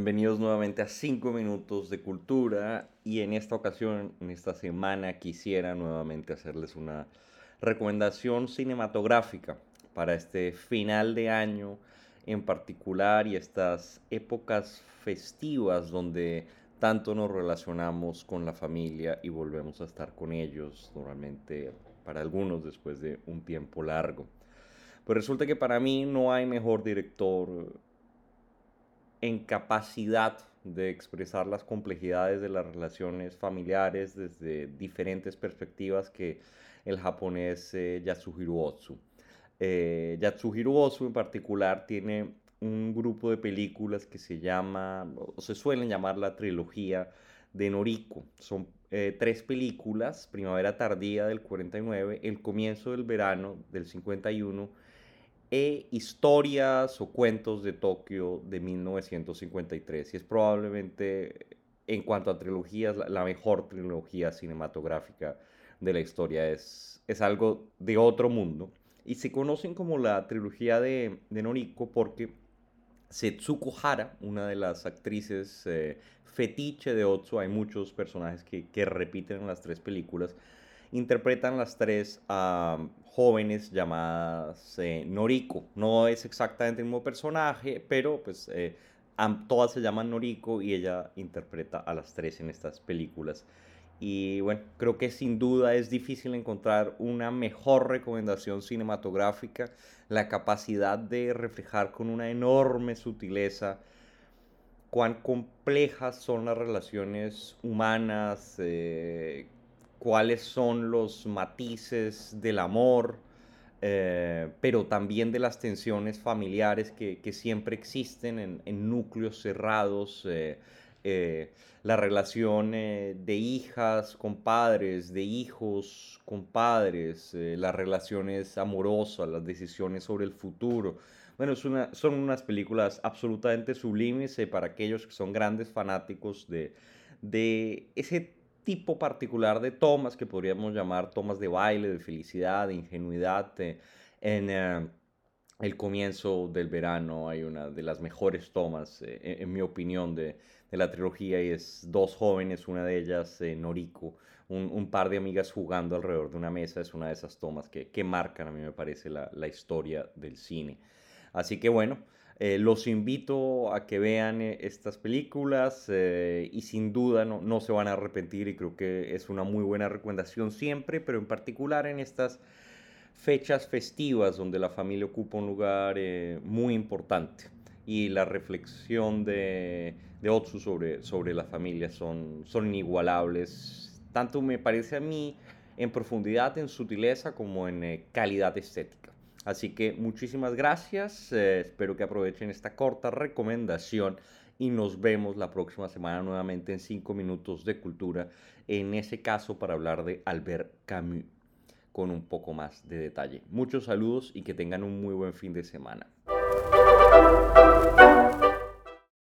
Bienvenidos nuevamente a 5 minutos de cultura y en esta ocasión, en esta semana, quisiera nuevamente hacerles una recomendación cinematográfica para este final de año en particular y estas épocas festivas donde tanto nos relacionamos con la familia y volvemos a estar con ellos, normalmente para algunos después de un tiempo largo. Pues resulta que para mí no hay mejor director en capacidad de expresar las complejidades de las relaciones familiares desde diferentes perspectivas que el japonés eh, Yasuhiro Otsu. Eh, Yatsuhiro Ozu en particular tiene un grupo de películas que se llama, o se suelen llamar la trilogía de Noriko. Son eh, tres películas, Primavera Tardía del 49, El Comienzo del Verano del 51 e Historias o Cuentos de Tokio de 1953. Y es probablemente, en cuanto a trilogías, la, mejor trilogía cinematográfica de la historia. Es, es algo de otro mundo y se conocen como la trilogía de, Noriko porque Setsuko Hara, una de las actrices eh, fetiche de Otsu, hay muchos personajes que, repiten en las tres películas, interpretan las tres a jóvenes llamadas eh, Noriko. No es exactamente el mismo personaje, pero pues eh, todas se llaman Noriko y ella interpreta a las tres en estas películas. Y bueno, creo que sin duda es difícil encontrar una mejor recomendación cinematográfica, la capacidad de reflejar con una enorme sutileza cuán complejas son las relaciones humanas, eh, cuáles son los matices del amor, eh, pero también de las tensiones familiares que, siempre existen en, núcleos cerrados. Eh, eh, la relación eh, de hijas con padres, de hijos con padres, eh, las relaciones amorosas, las decisiones sobre el futuro. Bueno, son unas películas absolutamente sublimes para aquellos que son grandes fanáticos de, de ese tipo particular de tomas que podríamos llamar tomas de baile, de felicidad, de ingenuidad. en el comienzo del verano hay una de las mejores tomas, en mi opinión, de, de la trilogía y es dos jóvenes, una de ellas eh, Noriko, un, par de amigas jugando alrededor de una mesa, es una de esas tomas que, que marcan, a mí me parece, la, la, historia del cine. Así que bueno, eh, los invito a que vean eh, estas películas y sin duda no, no, se van a arrepentir y creo que es una muy buena recomendación siempre, pero en particular en estas fechas festivas donde la familia ocupa un lugar muy importante y la reflexión de, de Otsu sobre, sobre la familia son, son inigualables, tanto me parece a mí en profundidad, en sutileza, como en eh, calidad estética. Así que muchísimas gracias, eh, espero que aprovechen esta corta recomendación y nos vemos la próxima semana nuevamente en 5 minutos de cultura, en ese caso para hablar de Albert Camus con un poco más de detalle. Muchos saludos y que tengan un muy buen fin de semana.